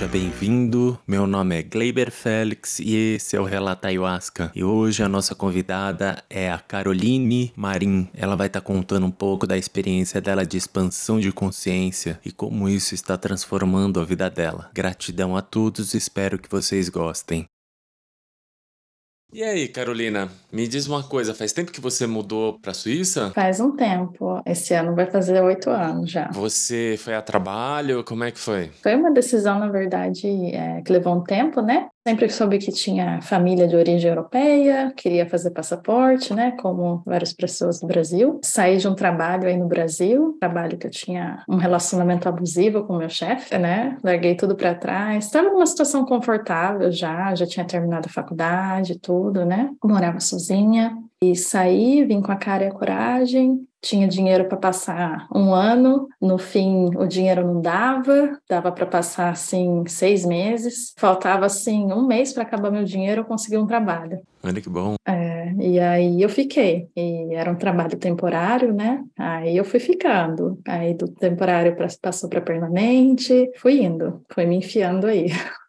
seja bem-vindo. Meu nome é Gleiber Félix e esse é o Relata Ayahuasca. E hoje a nossa convidada é a Caroline Marim. Ela vai estar tá contando um pouco da experiência dela de expansão de consciência e como isso está transformando a vida dela. Gratidão a todos, espero que vocês gostem. E aí, Carolina, me diz uma coisa, faz tempo que você mudou para a Suíça? Faz um tempo, esse ano vai fazer oito anos já. Você foi a trabalho, como é que foi? Foi uma decisão, na verdade, é, que levou um tempo, né? Sempre soube que tinha família de origem europeia, queria fazer passaporte, né? Como várias pessoas do Brasil. Saí de um trabalho aí no Brasil, trabalho que eu tinha um relacionamento abusivo com meu chefe, né? Larguei tudo para trás. Estava numa situação confortável já, já tinha terminado a faculdade, tudo, né? Morava sozinha. E saí, vim com a cara e a coragem, tinha dinheiro para passar um ano, no fim o dinheiro não dava, dava para passar assim seis meses, faltava assim um mês para acabar meu dinheiro, eu consegui um trabalho. Olha que bom. É, e aí eu fiquei, e era um trabalho temporário, né? Aí eu fui ficando, aí do temporário passou para permanente, fui indo, foi me enfiando aí.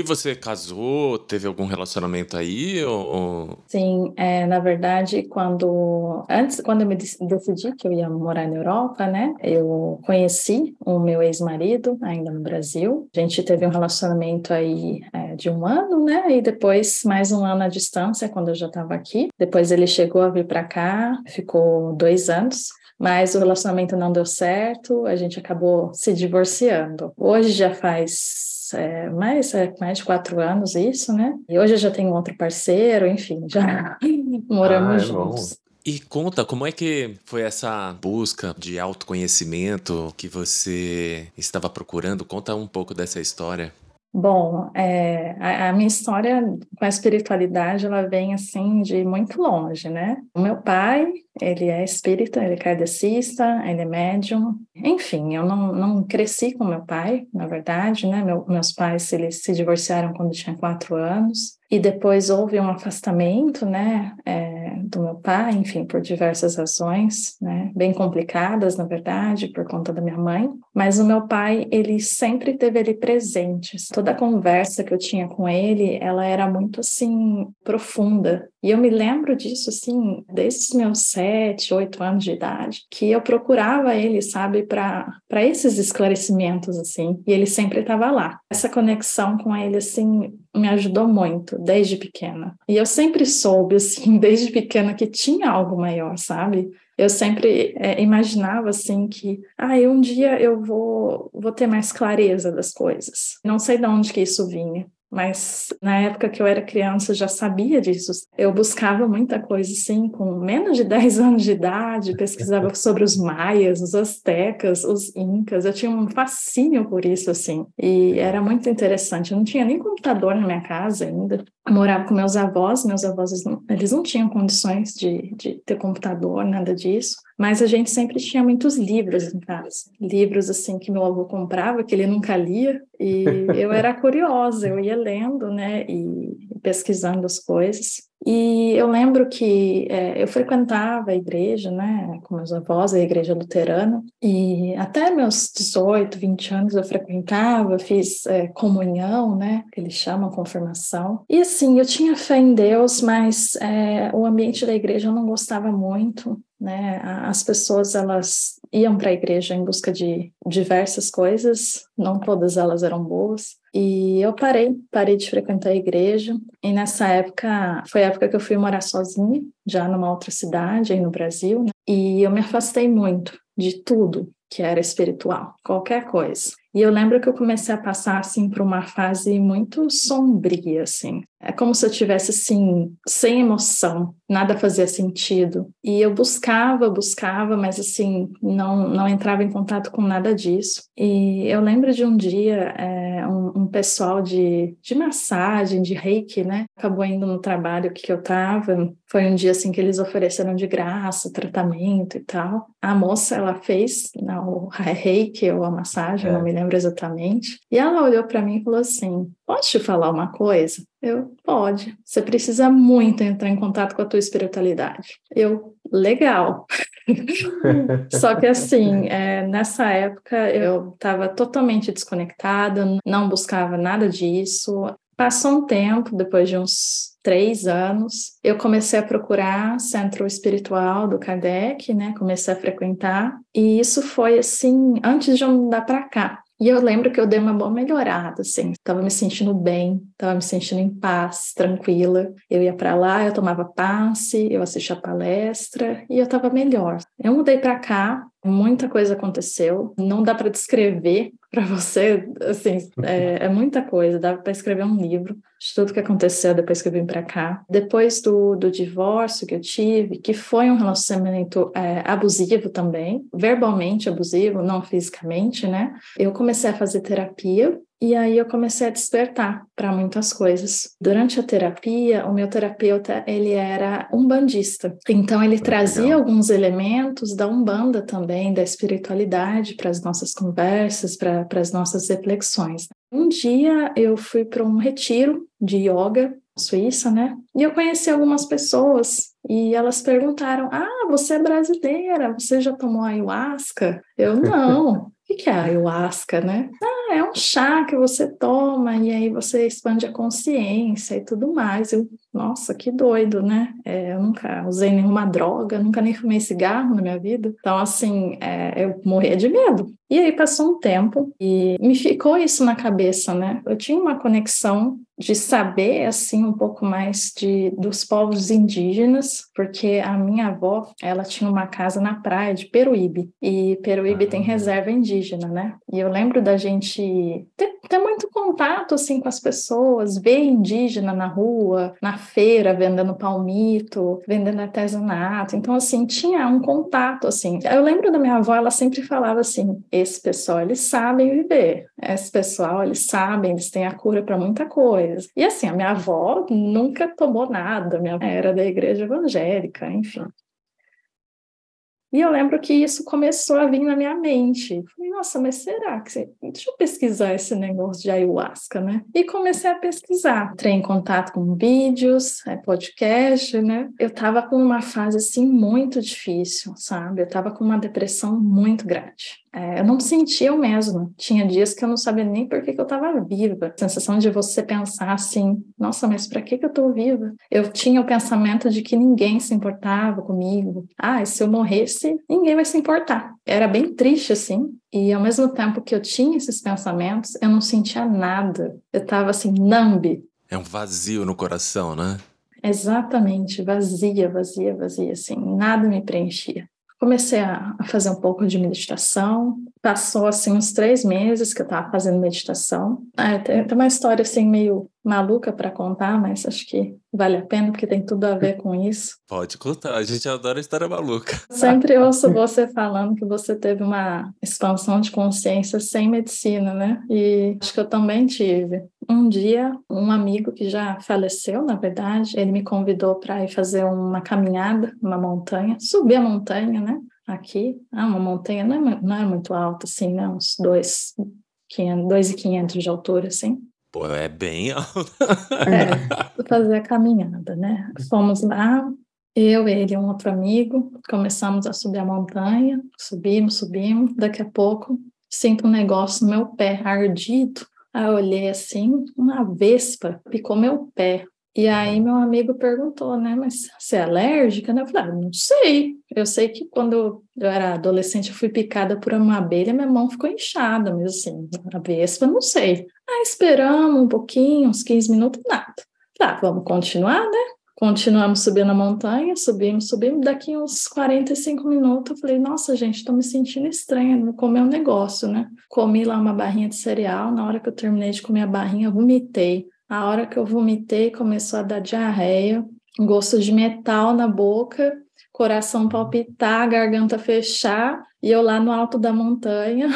E você casou? Teve algum relacionamento aí? Ou... Sim, é, na verdade, quando antes, quando eu me decidi que eu ia morar na Europa, né, eu conheci o meu ex-marido ainda no Brasil. A gente teve um relacionamento aí é, de um ano, né, e depois mais um ano à distância quando eu já estava aqui. Depois ele chegou a vir para cá, ficou dois anos mas o relacionamento não deu certo, a gente acabou se divorciando. Hoje já faz é, mais, é, mais de quatro anos isso, né? E hoje eu já tenho outro parceiro, enfim, já moramos ah, é juntos. Bom. E conta, como é que foi essa busca de autoconhecimento que você estava procurando? Conta um pouco dessa história. Bom, é, a, a, minha história com a espiritualidade, ela vem assim de muito longe, né? O meu pai, ele é espírita, ele é kardecista, ele é médium. Enfim, eu não, não cresci com meu pai, na verdade, né? Meu, meus pais, eles se divorciaram quando eu tinha quatro anos. E depois houve um afastamento, né, é, do meu pai, enfim, por diversas razões, né, bem complicadas, na verdade, por conta da minha mãe. Mas o meu pai, ele sempre teve ali presente. Toda a conversa que eu tinha com ele, ela era muito, assim, profunda. E eu me lembro disso, assim, desde os meus sete, oito anos de idade, que eu procurava ele, sabe, para esses esclarecimentos, assim, e ele sempre estava lá. Essa conexão com ele, assim, me ajudou muito desde pequena. E eu sempre soube, assim, desde pequena, que tinha algo maior, sabe? Eu sempre é, imaginava, assim, que, ah, um dia eu vou, vou ter mais clareza das coisas. Não sei de onde que isso vinha. Mas na época que eu era criança eu já sabia disso. Eu buscava muita coisa assim, com menos de 10 anos de idade, pesquisava sobre os maias, os astecas, os incas. Eu tinha um fascínio por isso assim. E era muito interessante. Eu não tinha nem computador na minha casa ainda. Morava com meus avós, meus avós eles não tinham condições de, de ter computador, nada disso. Mas a gente sempre tinha muitos livros em casa. Livros, assim, que meu avô comprava, que ele nunca lia. E eu era curiosa, eu ia lendo, né? E pesquisando as coisas. E eu lembro que é, eu frequentava a igreja, né, com meus avós, a igreja luterana, e até meus 18, 20 anos eu frequentava, fiz é, comunhão, né, que eles chamam confirmação. E assim, eu tinha fé em Deus, mas é, o ambiente da igreja eu não gostava muito, né, as pessoas elas iam para a igreja em busca de diversas coisas, não todas elas eram boas. E eu parei, parei de frequentar a igreja. E nessa época, foi a época que eu fui morar sozinha, já numa outra cidade, aí no Brasil. Né? E eu me afastei muito de tudo que era espiritual, qualquer coisa. E eu lembro que eu comecei a passar assim por uma fase muito sombria assim. É como se eu tivesse assim sem emoção, nada fazia sentido. E eu buscava, buscava, mas assim não não entrava em contato com nada disso. E eu lembro de um dia é, um, um, pessoal de, de massagem, de reiki, né, acabou indo no trabalho que eu estava. Foi um dia assim que eles ofereceram de graça tratamento e tal. A moça ela fez não, o reiki ou a massagem, é. não me lembro exatamente. E ela olhou para mim e falou assim: Posso te falar uma coisa? Eu, pode. Você precisa muito entrar em contato com a tua espiritualidade. Eu, legal. Só que assim, é, nessa época eu estava totalmente desconectada, não buscava nada disso. Passou um tempo, depois de uns três anos, eu comecei a procurar centro espiritual do Kardec, né? Comecei a frequentar, e isso foi assim, antes de eu mudar para cá. E eu lembro que eu dei uma boa melhorada, assim, tava me sentindo bem, tava me sentindo em paz, tranquila. Eu ia para lá, eu tomava passe, eu assistia a palestra e eu tava melhor. Eu mudei para cá, muita coisa aconteceu, não dá para descrever para você, assim, é, é, muita coisa, dá para escrever um livro de tudo que aconteceu depois que eu vim para cá. Depois do, do divórcio que eu tive, que foi um relacionamento é, abusivo também, verbalmente abusivo, não fisicamente, né? Eu comecei a fazer terapia e aí eu comecei a despertar para muitas coisas. Durante a terapia, o meu terapeuta, ele era um bandista. Então ele trazia legal. alguns elementos da Umbanda também, da espiritualidade para as nossas conversas, para as nossas reflexões. Um dia eu fui para um retiro de yoga Suíça, né? E eu conheci algumas pessoas e elas perguntaram: "Ah, você é brasileira? Você já tomou ayahuasca?" Eu não. O que é ayahuasca, né? Ah, é um chá que você toma e aí você expande a consciência e tudo mais. Eu, nossa, que doido, né? É, eu nunca usei nenhuma droga, nunca nem fumei cigarro na minha vida. Então, assim, é, eu morria de medo. E aí passou um tempo e me ficou isso na cabeça, né? Eu tinha uma conexão de saber assim um pouco mais de dos povos indígenas, porque a minha avó, ela tinha uma casa na praia de Peruíbe, e Peruíbe tem reserva indígena, né? E eu lembro da gente ter, ter muito contato assim com as pessoas, ver indígena na rua, na feira vendendo palmito, vendendo artesanato. Então assim, tinha um contato assim. Eu lembro da minha avó, ela sempre falava assim: esse pessoal, eles sabem viver. Esse pessoal, eles sabem, eles têm a cura para muita coisa. E assim, a minha avó nunca tomou nada, minha era da igreja evangélica, enfim. E eu lembro que isso começou a vir na minha mente. Falei, nossa, mas será que você... Deixa eu pesquisar esse negócio de ayahuasca, né? E comecei a pesquisar. Entrei em contato com vídeos, é, podcast, né? Eu estava com uma fase, assim, muito difícil, sabe? Eu estava com uma depressão muito grande. É, eu não sentia eu mesma. Tinha dias que eu não sabia nem por que, que eu estava viva. A sensação de você pensar assim, nossa, mas para que, que eu estou viva? Eu tinha o pensamento de que ninguém se importava comigo. Ah, se eu morresse, ninguém vai se importar. Era bem triste assim. E ao mesmo tempo que eu tinha esses pensamentos, eu não sentia nada. Eu estava assim, nambe. É um vazio no coração, né? Exatamente, vazia, vazia, vazia, assim, nada me preenchia. Comecei a, fazer um pouco de meditação. Passou assim uns três meses que eu estava fazendo meditação. É, tem, tem, uma história assim meio maluca para contar, mas acho que vale a pena porque tem tudo a ver com isso. Pode contar, a gente adora história maluca. Sempre ouço você falando que você teve uma expansão de consciência sem medicina, né? E acho que eu também tive. Um dia, um amigo que já faleceu, na verdade, ele me convidou para ir fazer uma caminhada, uma montanha, subir a montanha, né? Aqui, ah, uma montanha não é, não é muito alta, assim, né? Uns dois, 2,500 de altura, assim. Pô, é bem alto. é, fazer a caminhada, né? Fomos lá, eu, ele e um outro amigo, começamos a subir a montanha, subimos, subimos, daqui a pouco sinto um negócio no meu pé ardido. Aí eu olhei assim, uma vespa picou meu pé. E aí meu amigo perguntou, né, mas você é alérgica? Eu falei, ah, não sei. Eu sei que quando eu era adolescente eu fui picada por uma abelha, minha mão ficou inchada, mas assim, a vespa, não sei. Aí esperamos um pouquinho, uns 15 minutos, nada. Tá, vamos continuar, né? Continuamos subindo a montanha, subimos, subimos. Daqui uns 45 minutos, eu falei, nossa, gente, estou me sentindo estranha, vou comer um negócio, né? Comi lá uma barrinha de cereal. Na hora que eu terminei de comer a barrinha, vomitei. A hora que eu vomitei, começou a dar diarreia, gosto de metal na boca, coração palpitar, garganta fechar, e eu lá no alto da montanha.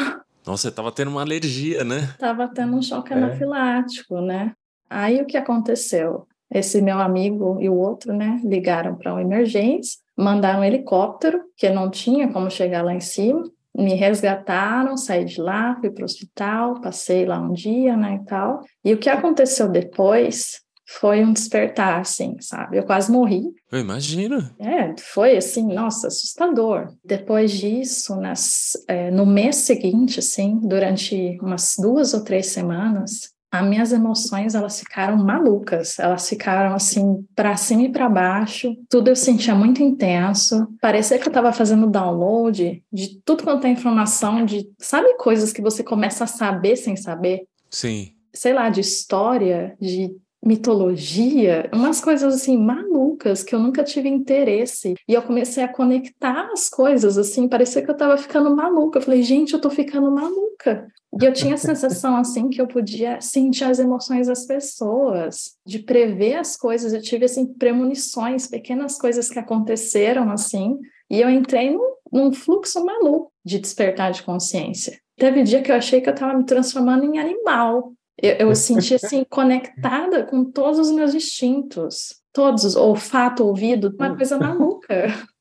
Nossa, você estava tendo uma alergia, né? Tava tendo um choque é. anafilático, né? Aí o que aconteceu? Esse meu amigo e o outro, né, ligaram para uma emergência, mandaram um helicóptero, que não tinha como chegar lá em cima, me resgataram, saí de lá, fui para o hospital, passei lá um dia, né, e tal. E o que aconteceu depois foi um despertar, assim, sabe? Eu quase morri. Eu imagino. É, foi assim, nossa, assustador. Depois disso, nas, é, no mês seguinte, assim, durante umas duas ou três semanas, as minhas emoções elas ficaram malucas, elas ficaram assim para cima e para baixo, tudo eu sentia muito intenso, parecia que eu estava fazendo download de tudo quanto é informação, de sabe coisas que você começa a saber sem saber? Sim. Sei lá, de história, de mitologia, umas coisas assim malucas que eu nunca tive interesse. E eu comecei a conectar as coisas assim, parecia que eu tava ficando maluca. Eu falei, gente, eu tô ficando maluca. E eu tinha a sensação assim que eu podia sentir as emoções das pessoas, de prever as coisas. Eu tive assim premonições, pequenas coisas que aconteceram assim, e eu entrei num, num fluxo maluco de despertar de consciência. Teve dia que eu achei que eu estava me transformando em animal. Eu, eu senti assim conectada com todos os meus instintos, todos, olfato, ouvido, uma hum. coisa maluca.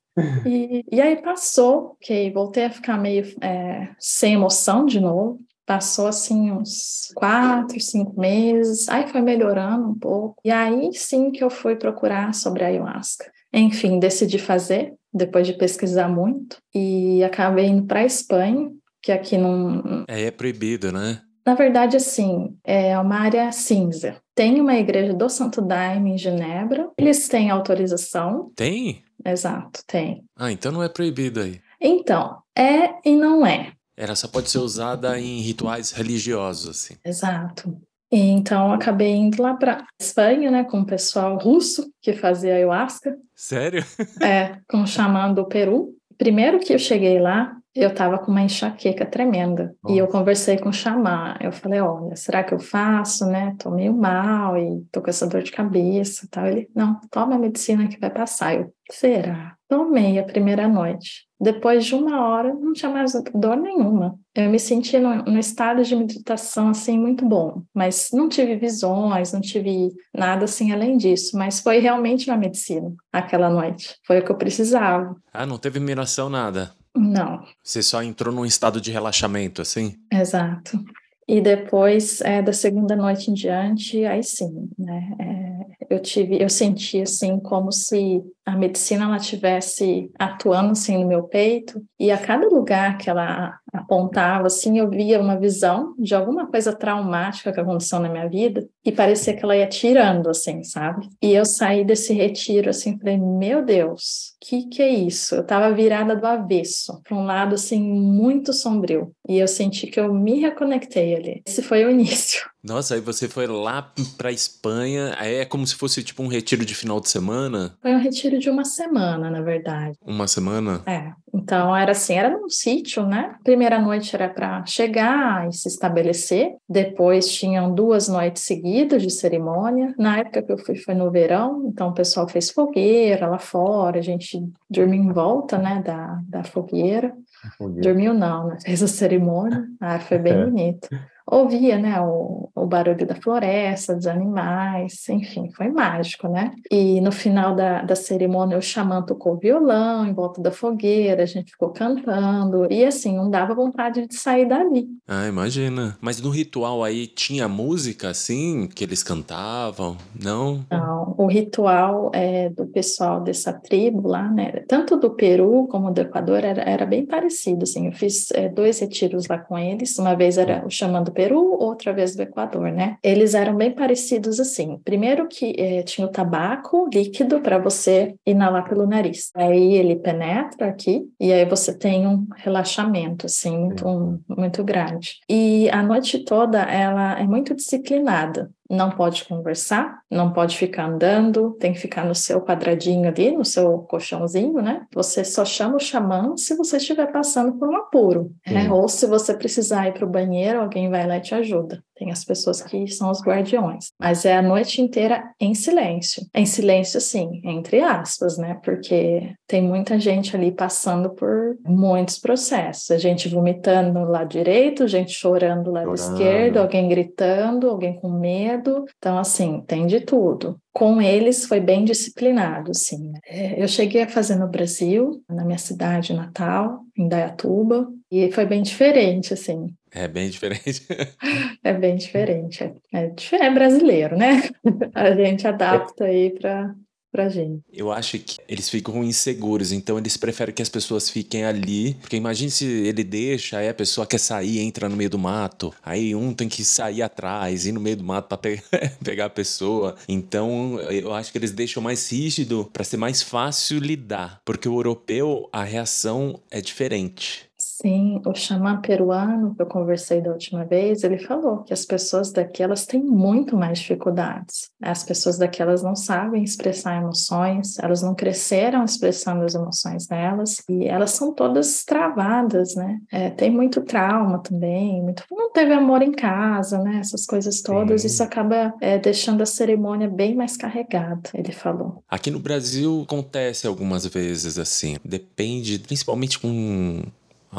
E, e aí passou, ok, voltei a ficar meio é, sem emoção de novo. Passou assim uns quatro, cinco meses, aí foi melhorando um pouco. E aí sim que eu fui procurar sobre a ayahuasca. Enfim, decidi fazer, depois de pesquisar muito, e acabei indo para a Espanha, que aqui não. É, é proibido, né? Na verdade, assim, é uma área cinza. Tem uma igreja do Santo Daime em Genebra. Eles têm autorização. Tem? Exato, tem. Ah, então não é proibido aí. Então, é e não é. Ela só pode ser usada em rituais religiosos, assim. Exato. E então acabei indo lá para Espanha, né, com o pessoal russo que fazia ayahuasca. Sério? É, com o xamã do Peru. Primeiro que eu cheguei lá, eu estava com uma enxaqueca tremenda. Nossa. E eu conversei com o xamã. Eu falei, olha, será que eu faço, né? Tô meio mal e tô com essa dor de cabeça e tal. Ele, não, toma a medicina que vai passar. Eu, será? Tomei a primeira noite. Depois de uma hora, não tinha mais dor nenhuma. Eu me senti no, no estado de meditação, assim, muito bom. Mas não tive visões, não tive nada, assim, além disso. Mas foi realmente uma medicina, aquela noite. Foi o que eu precisava. Ah, não teve miração, nada? Não. Você só entrou num estado de relaxamento, assim? Exato. E depois, é, da segunda noite em diante, aí sim, né? É, eu tive, eu senti assim como se a medicina ela tivesse atuando assim no meu peito e a cada lugar que ela apontava assim eu via uma visão de alguma coisa traumática que aconteceu na minha vida e parecia que ela ia tirando assim sabe? E eu saí desse retiro assim falei meu Deus que que é isso? Eu estava virada do avesso para um lado assim muito sombrio e eu senti que eu me reconectei ali. Esse foi o início. Nossa, aí você foi lá pra Espanha, aí é como se fosse tipo um retiro de final de semana? Foi um retiro de uma semana, na verdade. Uma semana? É. Então era assim, era num sítio, né? Primeira noite era para chegar e se estabelecer. Depois tinham duas noites seguidas de cerimônia. Na época que eu fui foi no verão, então o pessoal fez fogueira lá fora, a gente dormiu em volta, né, da, da fogueira. fogueira. Dormiu não, né? Fez a cerimônia. Ah, foi bem é. bonito ouvia, né, o, o barulho da floresta, dos animais, enfim, foi mágico, né? E no final da, da cerimônia, o xamã tocou violão em volta da fogueira, a gente ficou cantando, e assim, não dava vontade de sair dali. Ah, imagina. Mas no ritual aí tinha música, assim, que eles cantavam, não? Não, o ritual é, do pessoal dessa tribo lá, né, tanto do Peru como do Equador, era, era bem parecido, assim, eu fiz é, dois retiros lá com eles, uma vez era o xamã do Peru, outra vez do Equador, né? Eles eram bem parecidos assim. Primeiro que eh, tinha o tabaco líquido para você inalar pelo nariz. Aí ele penetra aqui e aí você tem um relaxamento assim muito, um, muito grande. E a noite toda ela é muito disciplinada não pode conversar, não pode ficar andando, tem que ficar no seu quadradinho ali, no seu colchãozinho, né? Você só chama o xamã se você estiver passando por um apuro, né? Ou se você precisar ir para o banheiro, alguém vai lá e te ajuda. Tem as pessoas que são os guardiões, mas é a noite inteira em silêncio. Em silêncio, sim, entre aspas, né? Porque tem muita gente ali passando por muitos processos. A gente vomitando no lado direito, gente chorando no lado chorando. esquerdo, alguém gritando, alguém com medo. Então, assim, tem de tudo com eles foi bem disciplinado, sim. É, eu cheguei a fazer no Brasil, na minha cidade natal, em Dayatuba, E foi bem diferente, assim. É bem diferente. é bem diferente. É, é, brasileiro, né? A gente adapta aí para pra gente. Eu acho que eles ficam inseguros, então eles preferem que as pessoas fiquem ali, porque imagine se ele deixa, aí a pessoa quer sair, entra no meio do mato, aí um tem que sair atrás, ir no meio do mato para pe pegar a pessoa. Então eu acho que eles deixam mais rígido para ser mais fácil lidar, porque o europeu a reação é diferente. Sim, o xamã peruano que eu conversei da última vez, ele falou que as pessoas daqui elas têm muito mais dificuldades. As pessoas daqui elas não sabem expressar emoções, elas não cresceram expressando as emoções delas e elas são todas travadas, né? É, tem muito trauma também, muito não teve amor em casa, né? Essas coisas todas, Sim. isso acaba é, deixando a cerimônia bem mais carregada. Ele falou. Aqui no Brasil acontece algumas vezes assim, depende, principalmente com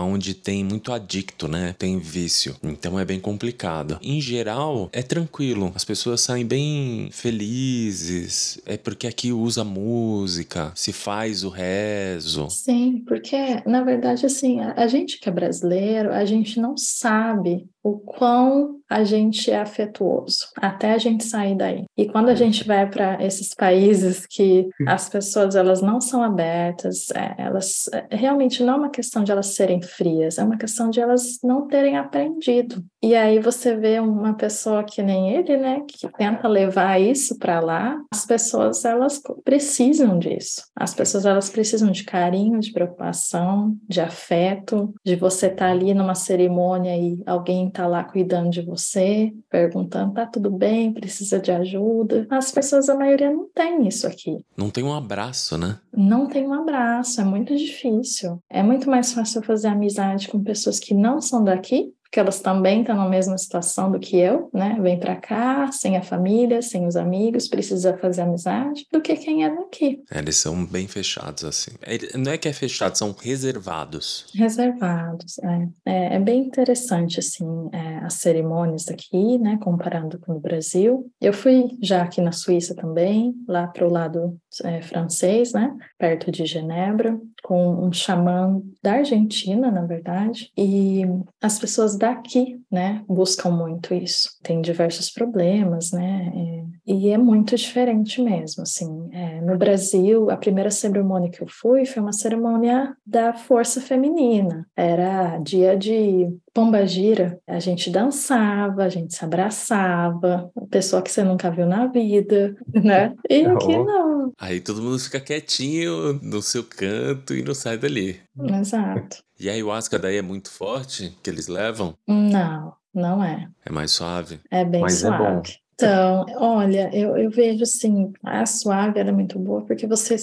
onde tem muito adicto, né? Tem vício. Então é bem complicado. Em geral, é tranquilo. As pessoas saem bem felizes. É porque aqui usa música, se faz o rezo. Sim, porque na verdade assim, a gente que é brasileiro, a gente não sabe o quão a gente é afetuoso, até a gente sair daí. E quando a gente vai para esses países que as pessoas elas não são abertas, é, elas é, realmente não é uma questão de elas serem frias, é uma questão de elas não terem aprendido. E aí você vê uma pessoa que nem ele, né, que tenta levar isso para lá. As pessoas elas precisam disso. As pessoas elas precisam de carinho, de preocupação, de afeto, de você estar tá ali numa cerimônia e alguém tá lá cuidando de você, perguntando, tá tudo bem, precisa de ajuda. As pessoas, a maioria, não tem isso aqui. Não tem um abraço, né? Não tem um abraço, é muito difícil. É muito mais fácil fazer amizade com pessoas que não são daqui que elas também estão na mesma situação do que eu, né? Vem para cá, sem a família, sem os amigos, precisa fazer amizade, do que quem é daqui. É, eles são bem fechados, assim. Não é que é fechado, são reservados. Reservados, é. É, é bem interessante, assim, é, as cerimônias daqui, né? Comparando com o Brasil. Eu fui já aqui na Suíça também, lá para o lado é, francês, né? Perto de Genebra, com um xamã da Argentina, na verdade, e as pessoas daqui, né, buscam muito isso. Tem diversos problemas, né, é, e é muito diferente mesmo, assim. É, no Brasil, a primeira cerimônia que eu fui foi uma cerimônia da força feminina. Era dia de Pomba Gira, a gente dançava, a gente se abraçava, pessoa que você nunca viu na vida, né? E aqui não. Aí todo mundo fica quietinho no seu canto e não sai dali. Exato. E a ayahuasca daí é muito forte que eles levam? Não, não é. É mais suave? É bem Mas suave. É bom. Então, olha, eu, eu vejo assim, a suave é muito boa porque você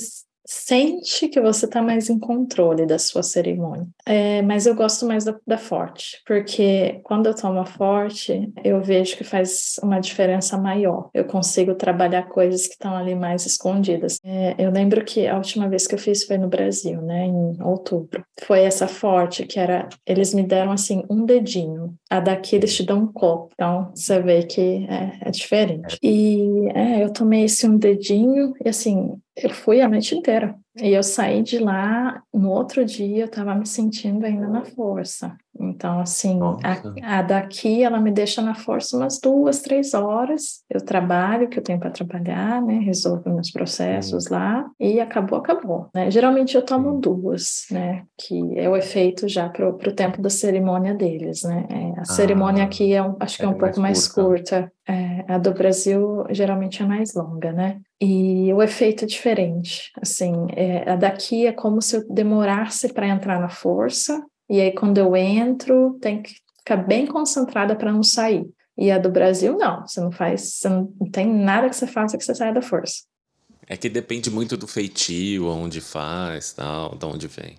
sente que você está mais em controle da sua cerimônia. É, mas eu gosto mais da, da, forte, porque quando eu tomo a forte, eu vejo que faz uma diferença maior. Eu consigo trabalhar coisas que estão ali mais escondidas. É, eu lembro que a última vez que eu fiz foi no Brasil, né, em outubro. Foi essa forte que era, eles me deram assim um dedinho. A daqui eles te dão um copo, então você vê que é, é diferente. E é, eu tomei esse um dedinho e assim eu fui a noite inteira. E eu saí de lá, no outro dia eu estava me sentindo ainda na força. Então, assim, a, a, daqui ela me deixa na força umas duas, três horas. Eu trabalho, que eu tenho para trabalhar, né? Resolvo meus processos uhum. lá e acabou, acabou. Né? Geralmente eu tomo duas, né? Que é o efeito já para o tempo da cerimônia deles, né? É, a ah, cerimônia aqui é um, acho que é, um pouco mais curta. curta. É, a do Brasil geralmente é mais longa, né? E o efeito é diferente. Assim, é, a daqui é como se eu demorasse para entrar na força, e aí quando eu entro, tem que ficar bem concentrada para não sair. E a do Brasil, não. Você não faz, você não tem nada que você faça que você saia da força. É que depende muito do feitio, onde faz, tal, de onde vem.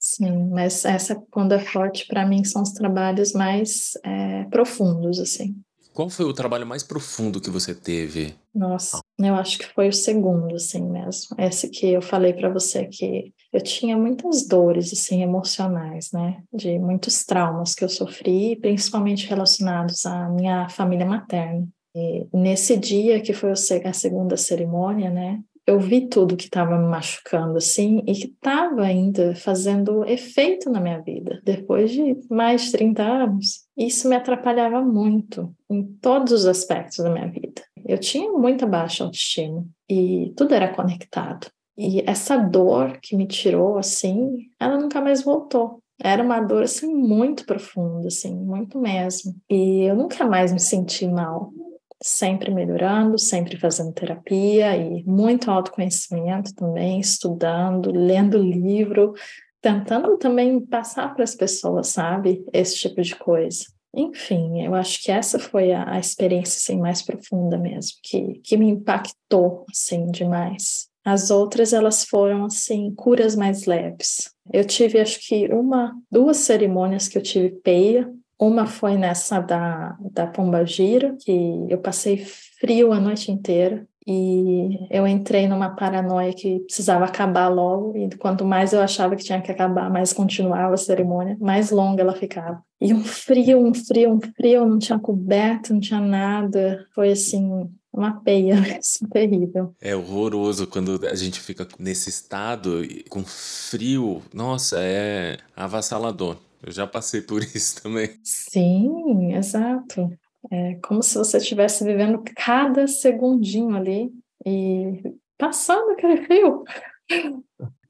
Sim, mas essa, quando é forte, para mim, são os trabalhos mais é, profundos, assim. Qual foi o trabalho mais profundo que você teve? Nossa, eu acho que foi o segundo, assim mesmo. Esse que eu falei para você que eu tinha muitas dores, assim, emocionais, né? De muitos traumas que eu sofri, principalmente relacionados à minha família materna. E nesse dia que foi a segunda cerimônia, né? eu vi tudo que estava me machucando, assim, e que estava ainda fazendo efeito na minha vida, depois de mais de 30 anos. Isso me atrapalhava muito em todos os aspectos da minha vida. Eu tinha muita baixa autoestima e tudo era conectado. E essa dor que me tirou, assim, ela nunca mais voltou. Era uma dor, assim, muito profunda, assim, muito mesmo. E eu nunca mais me senti mal. Sempre melhorando, sempre fazendo terapia e muito autoconhecimento também, estudando, lendo livro, tentando também passar para as pessoas, sabe? Esse tipo de coisa. Enfim, eu acho que essa foi a, a experiência assim, mais profunda mesmo, que, que me impactou assim demais. As outras elas foram assim curas mais leves. Eu tive acho que uma, duas cerimônias que eu tive peia. Uma foi nessa da da Pombagira, que eu passei frio a noite inteira e eu entrei numa paranoia que precisava acabar logo, e quanto mais eu achava que tinha que acabar, mais continuava a cerimônia, mais longa ela ficava. E um frio, um frio, um frio, não tinha coberto, não tinha nada. Foi assim, uma peia mesmo, terrível. É horroroso quando a gente fica nesse estado com frio. Nossa, é avassalador. Eu já passei por isso também. Sim, exato. É como se você estivesse vivendo cada segundinho ali e passando aquele frio.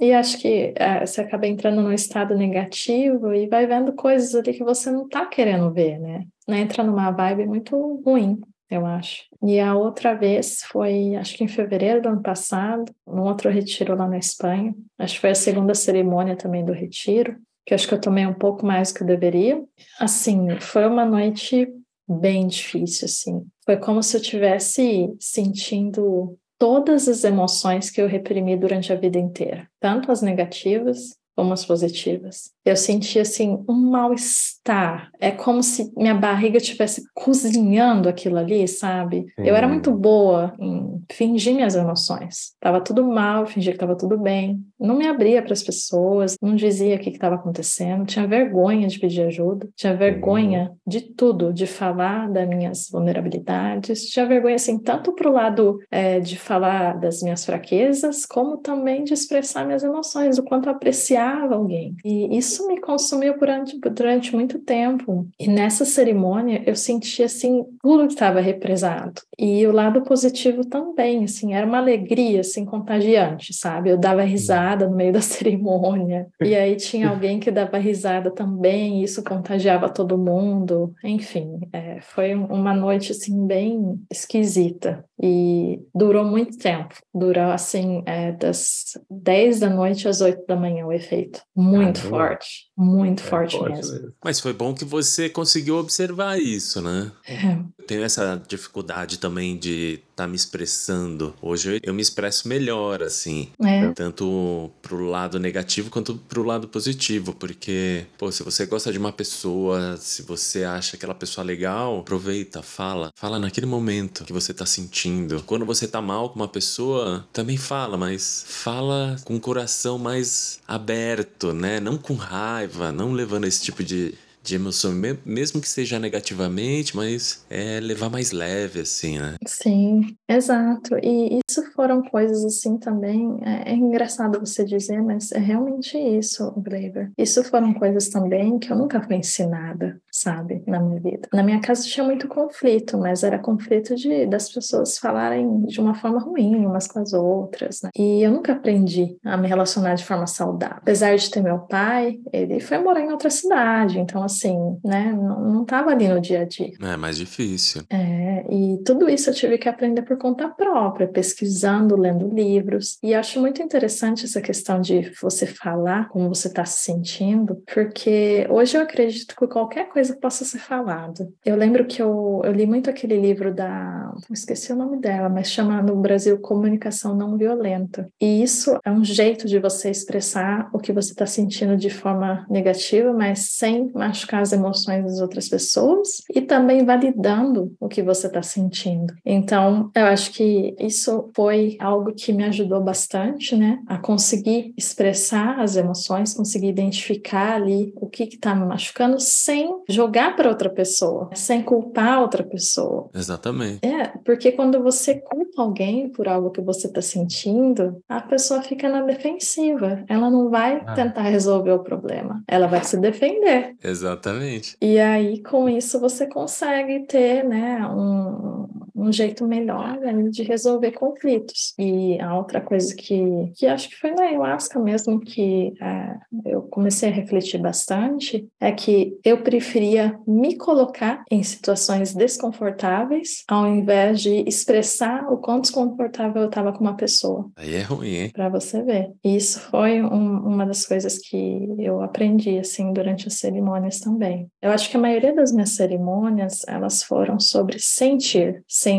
E acho que é, você acaba entrando num estado negativo e vai vendo coisas ali que você não tá querendo ver, né? Entra numa vibe muito ruim, eu acho. E a outra vez foi, acho que em fevereiro do ano passado, num outro retiro lá na Espanha. Acho que foi a segunda cerimônia também do retiro, que acho que eu tomei um pouco mais do que eu deveria. Assim, foi uma noite bem difícil, assim. Foi como se eu tivesse sentindo todas as emoções que eu reprimi durante a vida inteira, tanto as negativas como as positivas. Eu senti assim um mal-estar. É como se minha barriga estivesse cozinhando aquilo ali, sabe? Sim. Eu era muito boa em fingir minhas emoções. Tava tudo mal, fingia que tava tudo bem. Não me abria para as pessoas, não dizia o que estava acontecendo, tinha vergonha de pedir ajuda, tinha vergonha uhum. de tudo, de falar das minhas vulnerabilidades, tinha vergonha assim tanto pro lado é, de falar das minhas fraquezas, como também de expressar minhas emoções, o quanto eu apreciava alguém. E isso isso me consumiu durante, durante muito tempo. E nessa cerimônia eu senti assim tudo que estava represado. E o lado positivo também, assim, era uma alegria assim contagiante, sabe? Eu dava risada no meio da cerimônia. E aí tinha alguém que dava risada também, e isso contagiava todo mundo. Enfim, é, foi uma noite assim bem esquisita e durou muito tempo. Durou assim é, das 10 da noite às 8 da manhã o efeito. Muito ah, forte forte, muito é, forte, forte mesmo. mesmo. Mas foi bom que você conseguiu observar isso, né? É. Eu tenho essa dificuldade também de estar tá me expressando. Hoje eu me expresso melhor, assim. É. Tanto pro lado negativo quanto pro lado positivo. Porque, pô, se você gosta de uma pessoa, se você acha aquela pessoa legal, aproveita, fala. Fala naquele momento que você tá sentindo. Quando você tá mal com uma pessoa, também fala, mas fala com o coração mais aberto, né? Não com raiva, não levando esse tipo de de emoção, mesmo que seja negativamente, mas é levar mais leve, assim, né? Sim, exato. E isso foram coisas assim também. É, é engraçado você dizer, mas é realmente isso, Gleiber. Isso foram coisas também que eu nunca fui ensinada, sabe, na minha vida. Na minha casa tinha muito conflito, mas era conflito de das pessoas falarem de uma forma ruim umas com as outras, né? E eu nunca aprendi a me relacionar de forma saudável. Apesar de ter meu pai, ele foi morar em outra cidade, então assim, assim, né? Não estava ali no dia a dia. É mais difícil. É, e tudo isso eu tive que aprender por conta própria, pesquisando, lendo livros. E acho muito interessante essa questão de você falar como você está se sentindo, porque hoje eu acredito que qualquer coisa possa ser falada. Eu lembro que eu, eu li muito aquele livro da. esqueci o nome dela, mas chama no Brasil Comunicação Não Violenta. E isso é um jeito de você expressar o que você está sentindo de forma negativa, mas sem machucar machucar as emoções das outras pessoas e também validando o que você está sentindo. Então, eu acho que isso foi algo que me ajudou bastante, né, a conseguir expressar as emoções, conseguir identificar ali o que está me machucando sem jogar para outra pessoa, sem culpar outra pessoa. Exatamente. É, porque quando você culpa alguém por algo que você está sentindo, a pessoa fica na defensiva. Ela não vai ah. tentar resolver o problema, ela vai se defender. Exatamente. E aí, com isso, você consegue ter né, um, um jeito melhor né, de resolver conflitos. E a outra coisa que, que acho que foi na ayahuasca mesmo que é, eu comecei a refletir bastante é que eu preferia me colocar em situações desconfortáveis ao invés de expressar o quão desconfortável eu estava com uma pessoa. Aí é ruim, hein? Para você ver. E isso foi um, uma das coisas que eu aprendi assim durante as cerimônias também. Eu acho que a maioria das minhas cerimônias elas foram sobre sentir, sentir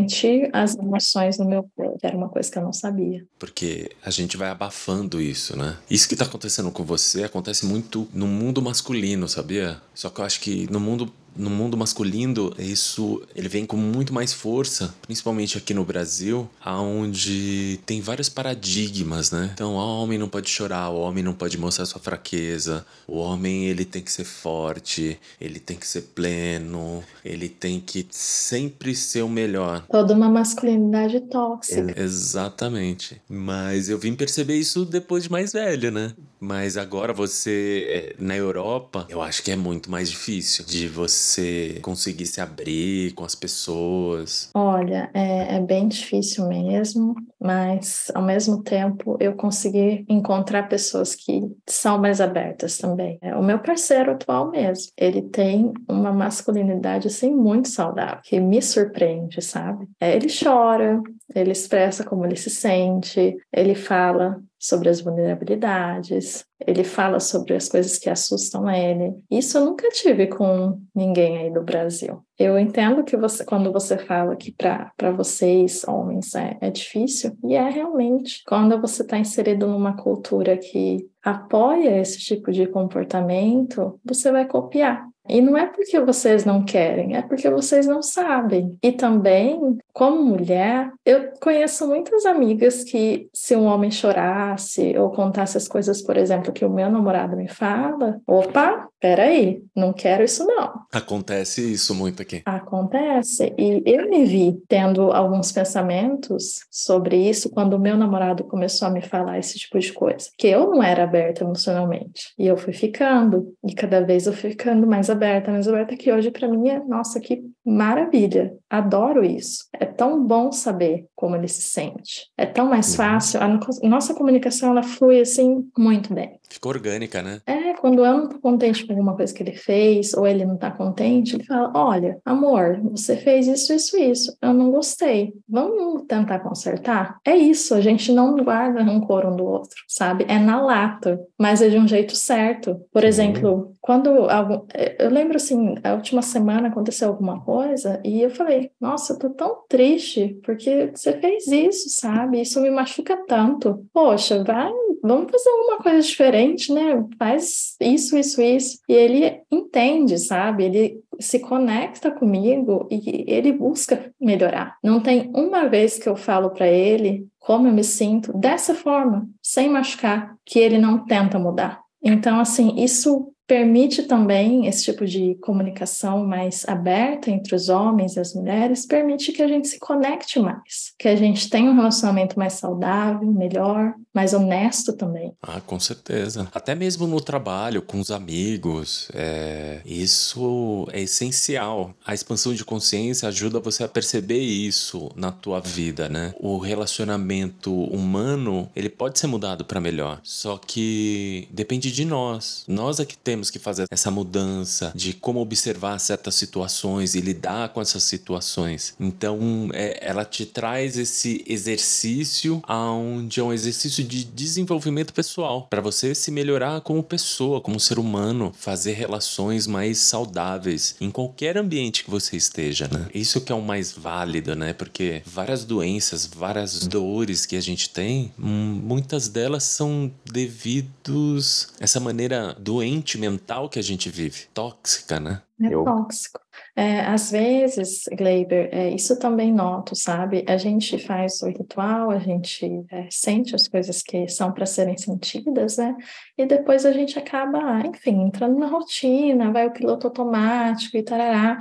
as emoções no meu corpo, era uma coisa que eu não sabia. Porque a gente vai abafando isso, né? Isso que tá acontecendo com você acontece muito no mundo masculino, sabia? Só que eu acho que no mundo no mundo masculino, isso ele vem com muito mais força, principalmente aqui no Brasil, aonde tem vários paradigmas, né? Então, o homem não pode chorar, o homem não pode mostrar sua fraqueza, o homem ele tem que ser forte, ele tem que ser pleno, ele tem que sempre ser o melhor. Toda uma masculinidade tóxica. É, exatamente. Mas eu vim perceber isso depois de mais velho, né? Mas agora você, é, na Europa, eu acho que é muito mais difícil de você conseguir se abrir com as pessoas. Olha, é, é bem difícil mesmo, mas ao mesmo tempo eu consegui encontrar pessoas que são mais abertas também. É, o meu parceiro atual mesmo, ele tem uma masculinidade assim muito saudável, que me surpreende, sabe? É, ele chora, ele expressa como ele se sente, ele fala sobre as vulnerabilidades, ele fala sobre as coisas que assustam ele. Isso eu nunca tive com ninguém aí do Brasil. Eu entendo que você, quando você fala que para vocês, homens, é, é difícil, e é realmente. Quando você está inserido numa cultura que apoia esse tipo de comportamento, você vai copiar. E não é porque vocês não querem, é porque vocês não sabem. E também, como mulher, eu conheço muitas amigas que, se um homem chorasse ou contasse as coisas, por exemplo, que o meu namorado me fala, opa, peraí, não quero isso não. Acontece isso muito aqui. Acontece. E eu me vi tendo alguns pensamentos sobre isso quando o meu namorado começou a me falar esse tipo de coisa. Que eu não era aberta emocionalmente. E eu fui ficando. E cada vez eu fui ficando mais aberta, mais aberta, que hoje para mim é, nossa, que maravilha. Adoro isso. É tão bom saber como ele se sente. É tão mais uhum. fácil. A nossa comunicação, ela flui assim muito bem. Ficou orgânica, né? É, quando eu não tô contente com alguma coisa que ele fez, ou ele não tá contente, ele fala: Olha, amor, você fez isso, isso, isso. Eu não gostei. Vamos tentar consertar? É isso, a gente não guarda rancor um do outro, sabe? É na lata, mas é de um jeito certo. Por exemplo, quando algum, eu lembro assim, a última semana aconteceu alguma coisa e eu falei: Nossa, eu tô tão triste porque você fez isso, sabe? Isso me machuca tanto. Poxa, vai, vamos fazer alguma coisa diferente, né? Faz isso, isso, isso. E ele entende, sabe? Ele se conecta comigo e ele busca melhorar. Não tem uma vez que eu falo para ele como eu me sinto dessa forma, sem machucar, que ele não tenta mudar. Então, assim, isso permite também esse tipo de comunicação mais aberta entre os homens e as mulheres, permite que a gente se conecte mais, que a gente tenha um relacionamento mais saudável, melhor, mais honesto também. Ah, com certeza. Até mesmo no trabalho, com os amigos, é... isso é essencial. A expansão de consciência ajuda você a perceber isso na tua vida, né? O relacionamento humano, ele pode ser mudado para melhor, só que depende de nós. Nós é que temos temos que fazer essa mudança de como observar certas situações e lidar com essas situações. Então, é, ela te traz esse exercício aonde é um exercício de desenvolvimento pessoal para você se melhorar como pessoa, como ser humano, fazer relações mais saudáveis em qualquer ambiente que você esteja, né? Isso que é o mais válido, né? Porque várias doenças, várias dores que a gente tem, hum, muitas delas são devidos essa maneira doente mental que a gente vive. Tóxica, né? É eu... tóxico. É, às vezes, Gleiber, é, isso também noto, sabe? A gente faz o ritual, a gente é, sente as coisas que são para serem sentidas, né? E depois a gente acaba, enfim, entrando na rotina, vai o piloto automático e tarará.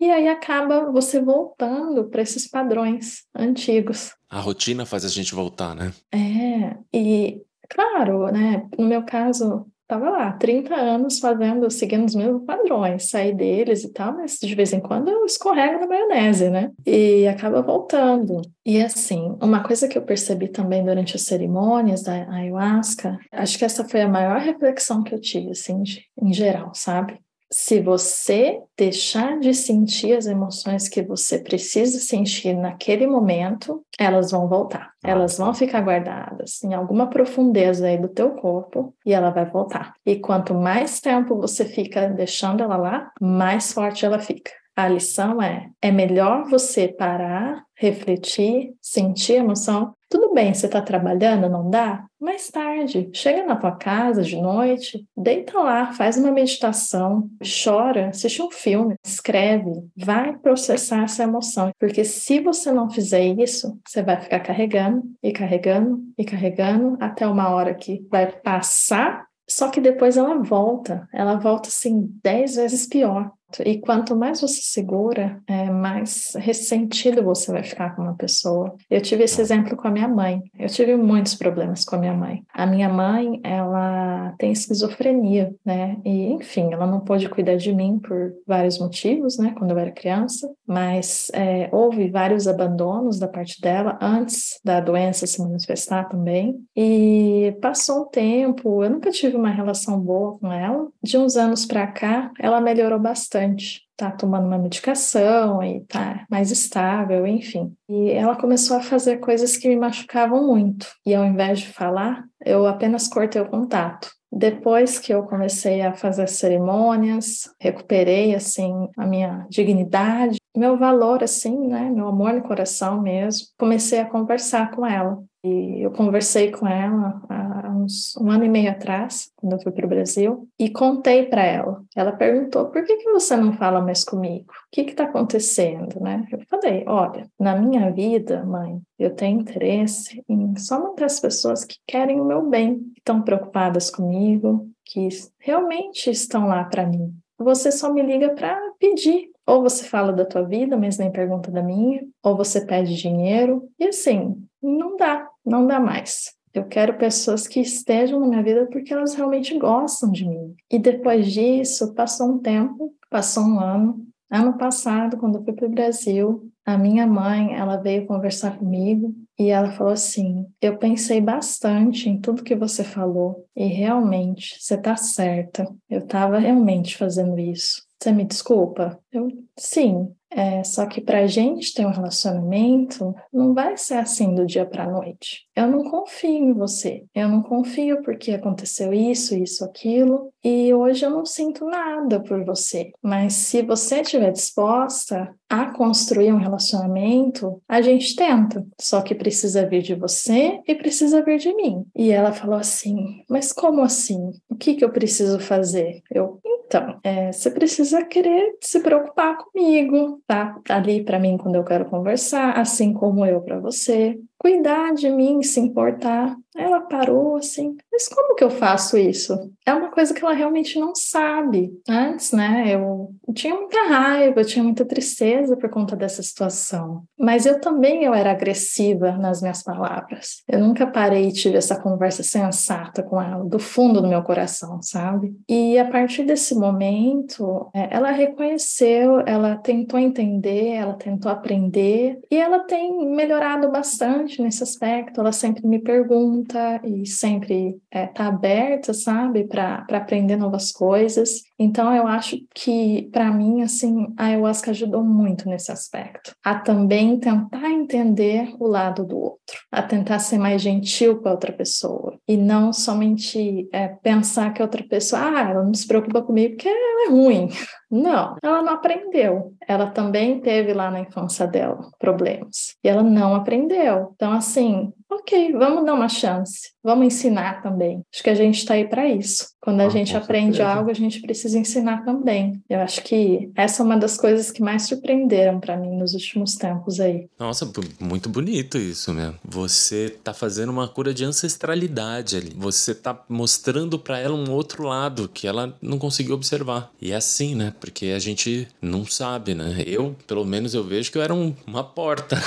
E aí acaba você voltando para esses padrões antigos. A rotina faz a gente voltar, né? É, e claro, né? No meu caso, Tava lá, 30 anos fazendo, seguindo os mesmos padrões, saí deles e tal, mas de vez em quando eu escorrego na maionese, né? E acaba voltando. E assim, uma coisa que eu percebi também durante as cerimônias da ayahuasca, acho que essa foi a maior reflexão que eu tive, assim, em geral, sabe? Se você deixar de sentir as emoções que você precisa sentir naquele momento, elas vão voltar. Elas vão ficar guardadas em alguma profundeza aí do teu corpo e ela vai voltar. E quanto mais tempo você fica deixando ela lá, mais forte ela fica. A lição é: é melhor você parar, refletir, sentir emoção. Tudo bem, você está trabalhando, não dá? Mais tarde, chega na tua casa de noite, deita lá, faz uma meditação, chora, assiste um filme, escreve, vai processar essa emoção. Porque se você não fizer isso, você vai ficar carregando e carregando e carregando até uma hora que vai passar só que depois ela volta, ela volta assim dez vezes pior. E quanto mais você segura, é, mais ressentido você vai ficar com uma pessoa. Eu tive esse exemplo com a minha mãe. Eu tive muitos problemas com a minha mãe. A minha mãe, ela tem esquizofrenia, né? E, enfim, ela não pôde cuidar de mim por vários motivos, né? Quando eu era criança. Mas é, houve vários abandonos da parte dela antes da doença se manifestar também. E passou um tempo, eu nunca tive uma relação boa com ela. De uns anos para cá, ela melhorou bastante bastante. Tá tomando uma medicação e tá mais estável, enfim. E ela começou a fazer coisas que me machucavam muito. E ao invés de falar, eu apenas cortei o contato. Depois que eu comecei a fazer cerimônias, recuperei assim a minha dignidade, meu valor assim, né, meu amor no coração mesmo. Comecei a conversar com ela. E eu conversei com ela há uns um ano e meio atrás, quando eu fui para o Brasil, e contei para ela. Ela perguntou: por que, que você não fala mais comigo? O que está acontecendo? Né? Eu falei: olha, na minha vida, mãe, eu tenho interesse em só manter as pessoas que querem o meu bem, que estão preocupadas comigo, que realmente estão lá para mim. Você só me liga para pedir ou você fala da tua vida, mas nem pergunta da minha, ou você pede dinheiro, e assim, não dá, não dá mais. Eu quero pessoas que estejam na minha vida porque elas realmente gostam de mim. E depois disso, passou um tempo, passou um ano. Ano passado, quando eu fui para o Brasil, a minha mãe, ela veio conversar comigo e ela falou assim: Eu pensei bastante em tudo que você falou e realmente você está certa. Eu estava realmente fazendo isso. Você me desculpa? Eu, sim. É, só que para a gente ter um relacionamento, não vai ser assim do dia para a noite. Eu não confio em você. Eu não confio porque aconteceu isso, isso, aquilo. E hoje eu não sinto nada por você. Mas se você estiver disposta a construir um relacionamento, a gente tenta. Só que precisa vir de você e precisa vir de mim. E ela falou assim: Mas como assim? O que, que eu preciso fazer? Eu, então, é, você precisa querer se preocupar comigo, tá? Ali para mim quando eu quero conversar, assim como eu para você cuidar de mim, se importar. Ela parou assim, mas como que eu faço isso? É uma coisa que ela realmente não sabe. Antes, né, eu, tinha muita raiva, eu tinha muita tristeza por conta dessa situação. Mas eu também eu era agressiva nas minhas palavras. Eu nunca parei e tive essa conversa sensata com ela, do fundo do meu coração, sabe? E a partir desse momento, é, ela reconheceu, ela tentou entender, ela tentou aprender e ela tem melhorado bastante nesse aspecto, ela sempre me pergunta e sempre está é, tá aberta, sabe, para aprender novas coisas. Então, eu acho que, para mim, assim, a ayahuasca ajudou muito nesse aspecto, a também tentar entender o lado do outro, a tentar ser mais gentil com a outra pessoa e não somente é, pensar que a outra pessoa, ah, ela não se preocupa comigo porque ela é ruim. Não, ela não aprendeu. Ela também teve lá na infância dela problemas e ela não aprendeu. Então, assim, ok, vamos dar uma chance, vamos ensinar também. Acho que a gente está aí para isso. Quando a ah, gente aprende certeza. algo, a gente precisa ensinar também. Eu acho que essa é uma das coisas que mais surpreenderam para mim nos últimos tempos aí. Nossa, muito bonito isso mesmo. Você tá fazendo uma cura de ancestralidade ali. Você tá mostrando para ela um outro lado que ela não conseguiu observar. E é assim, né? Porque a gente não sabe, né? Eu, pelo menos, eu vejo que eu era um, uma porta.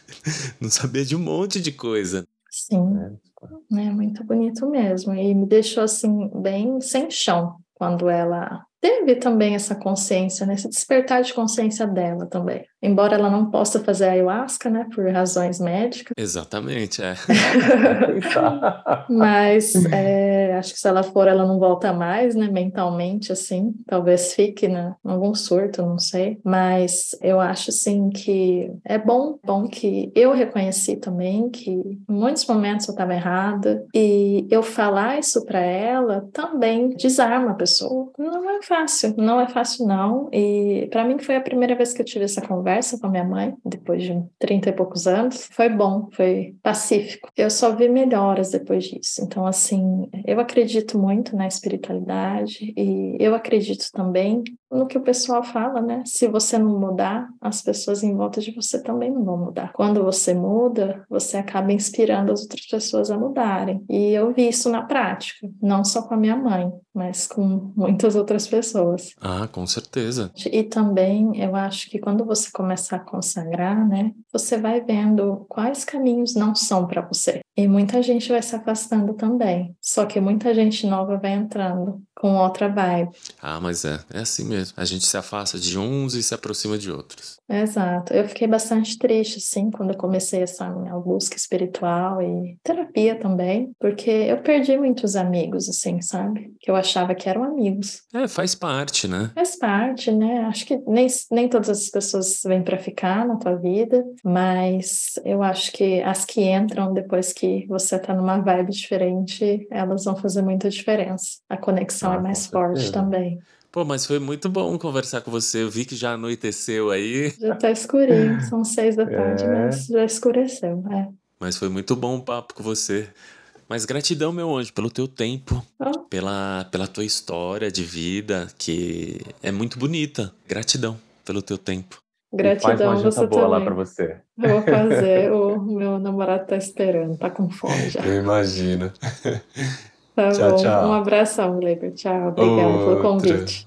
não sabia de um monte de coisa. Sim. É. é muito bonito mesmo. E me deixou assim, bem sem chão quando ela teve também essa consciência, né? Esse despertar de consciência dela também. Embora ela não possa fazer ayahuasca, né? Por razões médicas. Exatamente, é. Mas é, acho que se ela for, ela não volta mais, né? Mentalmente, assim. Talvez fique né, algum surto, não sei. Mas eu acho, assim, que é bom, bom que eu reconheci também que em muitos momentos eu estava errada. E eu falar isso para ela também desarma a pessoa. Não é fácil, não é fácil não. E para mim foi a primeira vez que eu tive essa conversa com a minha mãe, depois de 30 e poucos anos. Foi bom, foi pacífico. Eu só vi melhoras depois disso. Então, assim, eu acredito muito na espiritualidade e eu acredito também no que o pessoal fala, né? Se você não mudar, as pessoas em volta de você também não vão mudar. Quando você muda, você acaba inspirando as outras pessoas a mudarem. E eu vi isso na prática, não só com a minha mãe, mas com muitas outras pessoas. Ah, com certeza. E também eu acho que quando você começar a consagrar, né, você vai vendo quais caminhos não são para você. E muita gente vai se afastando também. Só que muita gente nova vai entrando com outra vibe. Ah, mas é, é assim mesmo. A gente se afasta de uns e se aproxima de outros. Exato. Eu fiquei bastante triste, assim, quando eu comecei essa minha busca espiritual e terapia também, porque eu perdi muitos amigos, assim, sabe? Que eu achava que eram amigos. É, faz parte, né? Faz parte, né? Acho que nem, nem todas as pessoas vêm para ficar na tua vida, mas eu acho que as que entram depois que você tá numa vibe diferente, elas vão fazer muita diferença. A conexão ah, é mais forte também. Pô, mas foi muito bom conversar com você. Eu vi que já anoiteceu aí. Já tá escurinho, são seis da tarde, é. mas já escureceu, é. Mas foi muito bom o papo com você. Mas gratidão, meu anjo, pelo teu tempo, oh. pela, pela tua história de vida, que é muito bonita. Gratidão pelo teu tempo. Gratidão, faz uma você boa também. lá para você. Eu vou fazer, o meu namorado tá esperando, tá com fome já. Eu imagino. Tá tchau, bom. Tchau. Um abração, Leber. Tchau, obrigada pelo convite.